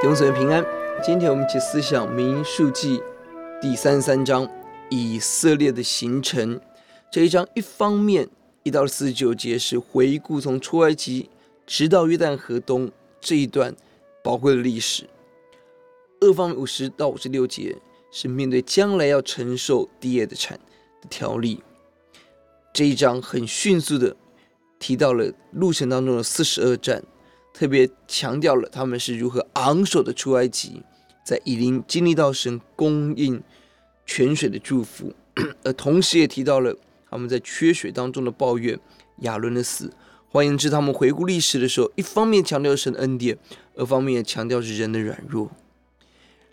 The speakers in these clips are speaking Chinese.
弟兄姊妹平安。今天我们一起思想民数记第三十三章以色列的形成这一章。一方面，一到四十九节是回顾从出埃及直到约旦河东这一段宝贵的历史；二方面，五十到五十六节是面对将来要承受地业的产的条例。这一章很迅速的提到了路程当中的四十二站。特别强调了他们是如何昂首的出埃及，在以琳经历到神供应泉水的祝福，而同时也提到了他们在缺水当中的抱怨亚伦的死。换言之，他们回顾历史的时候，一方面强调神的恩典，二方面也强调是人的软弱。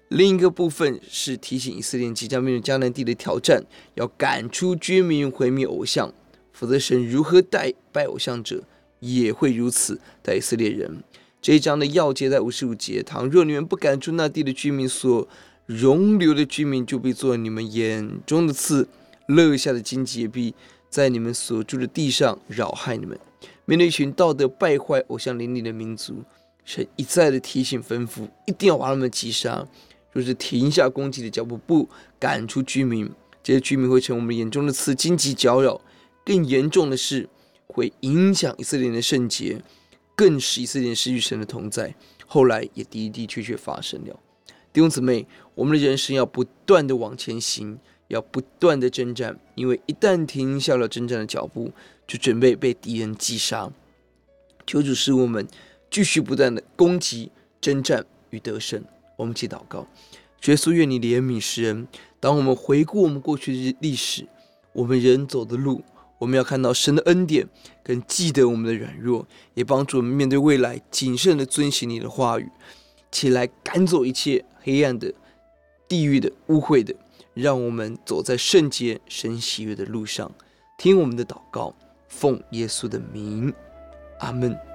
另一个部分是提醒以色列即将面对迦南地的挑战，要赶出居民，毁灭偶像，否则神如何待拜偶像者，也会如此待以色列人。这一章的要节在五十五节：倘若你们不赶出那地的居民，所容留的居民就必做你们眼中的刺，肋下的荆棘也必在你们所住的地上扰害你们。面对一群道德败坏、偶像林立的民族，神一再的提醒吩咐，一定要把他们击杀。若是停下攻击的脚步，不赶出居民，这些居民会成我们眼中的刺，荆棘搅扰。更严重的是。会影响以色列人的圣洁，更使以色列人失去神的同在。后来也的的确确发生了。弟兄姊妹，我们的人生要不断的往前行，要不断的征战，因为一旦停下了征战的脚步，就准备被敌人击杀。求主使我们继续不断的攻击、征战与得胜。我们一起祷告：耶稣，愿你怜悯世人。当我们回顾我们过去的历史，我们人走的路。我们要看到神的恩典，跟记得我们的软弱，也帮助我们面对未来，谨慎的遵循你的话语，起来赶走一切黑暗的、地狱的、污秽的，让我们走在圣洁、神喜悦的路上。听我们的祷告，奉耶稣的名，阿门。